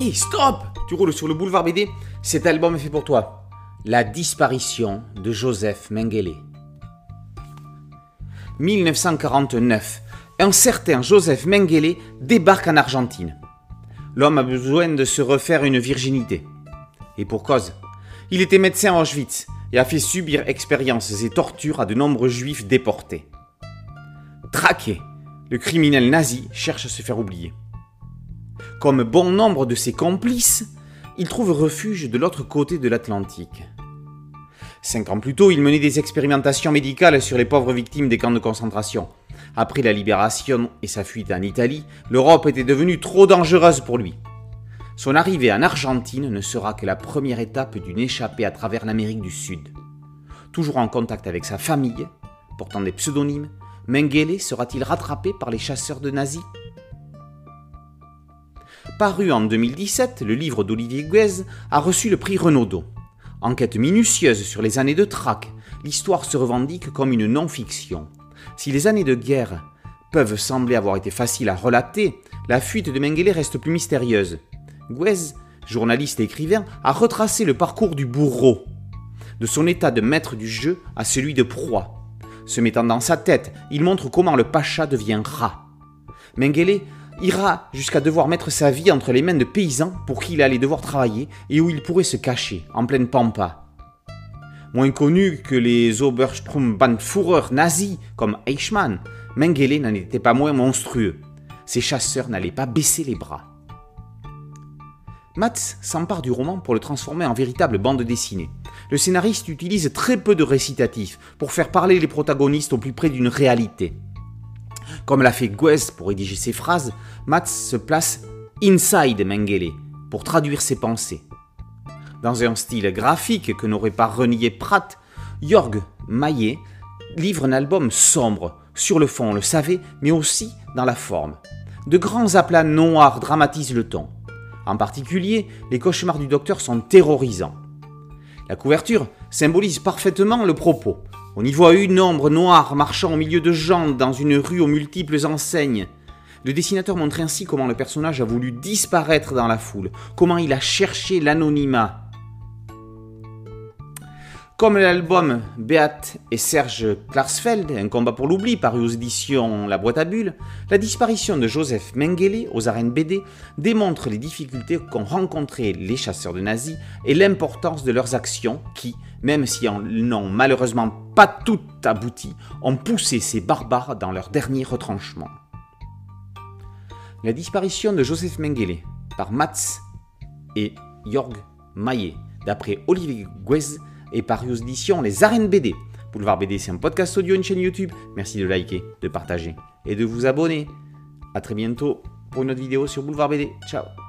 Hé, stop Tu roules sur le boulevard BD Cet album est fait pour toi. La disparition de Joseph Mengele. 1949. Un certain Joseph Mengele débarque en Argentine. L'homme a besoin de se refaire une virginité. Et pour cause. Il était médecin à Auschwitz et a fait subir expériences et tortures à de nombreux juifs déportés. Traqué, le criminel nazi cherche à se faire oublier. Comme bon nombre de ses complices, il trouve refuge de l'autre côté de l'Atlantique. Cinq ans plus tôt, il menait des expérimentations médicales sur les pauvres victimes des camps de concentration. Après la libération et sa fuite en Italie, l'Europe était devenue trop dangereuse pour lui. Son arrivée en Argentine ne sera que la première étape d'une échappée à travers l'Amérique du Sud. Toujours en contact avec sa famille, portant des pseudonymes, Mengele sera-t-il rattrapé par les chasseurs de nazis? Paru en 2017, le livre d'Olivier Guez a reçu le prix Renaudot. Enquête minutieuse sur les années de traque, l'histoire se revendique comme une non-fiction. Si les années de guerre peuvent sembler avoir été faciles à relater, la fuite de Mengele reste plus mystérieuse. Guez, journaliste et écrivain, a retracé le parcours du bourreau, de son état de maître du jeu à celui de proie. Se mettant dans sa tête, il montre comment le pacha devient rat. Mengele ira jusqu'à devoir mettre sa vie entre les mains de paysans pour qui il allait devoir travailler et où il pourrait se cacher, en pleine pampa. Moins connu que les Obersturmbannführer nazis comme Eichmann, Mengele n'en était pas moins monstrueux. Ses chasseurs n'allaient pas baisser les bras. Mats s'empare du roman pour le transformer en véritable bande dessinée. Le scénariste utilise très peu de récitatifs pour faire parler les protagonistes au plus près d'une réalité. Comme l'a fait Guez pour rédiger ses phrases, Mats se place inside Mengele pour traduire ses pensées. Dans un style graphique que n'aurait pas renié Pratt, Jorg Maillet livre un album sombre, sur le fond, on le savait, mais aussi dans la forme. De grands aplats noirs dramatisent le ton. En particulier, les cauchemars du docteur sont terrorisants. La couverture symbolise parfaitement le propos. On y voit une ombre noire marchant au milieu de gens dans une rue aux multiples enseignes. Le dessinateur montre ainsi comment le personnage a voulu disparaître dans la foule, comment il a cherché l'anonymat. Comme l'album Beat et Serge Klarsfeld, Un combat pour l'oubli, paru aux éditions La Boîte à Bulles, la disparition de Joseph Mengele aux arènes BD démontre les difficultés qu'ont rencontrées les chasseurs de nazis et l'importance de leurs actions qui, même si elles n'ont malheureusement pas toutes abouti, ont poussé ces barbares dans leur dernier retranchement. La disparition de Joseph Mengele par Mats et Jorg Maillet, d'après Olivier Guez, est paru aux éditions Les Arènes BD. Boulevard BD, c'est un podcast audio, une chaîne YouTube. Merci de liker, de partager et de vous abonner. A très bientôt pour une autre vidéo sur Boulevard BD. Ciao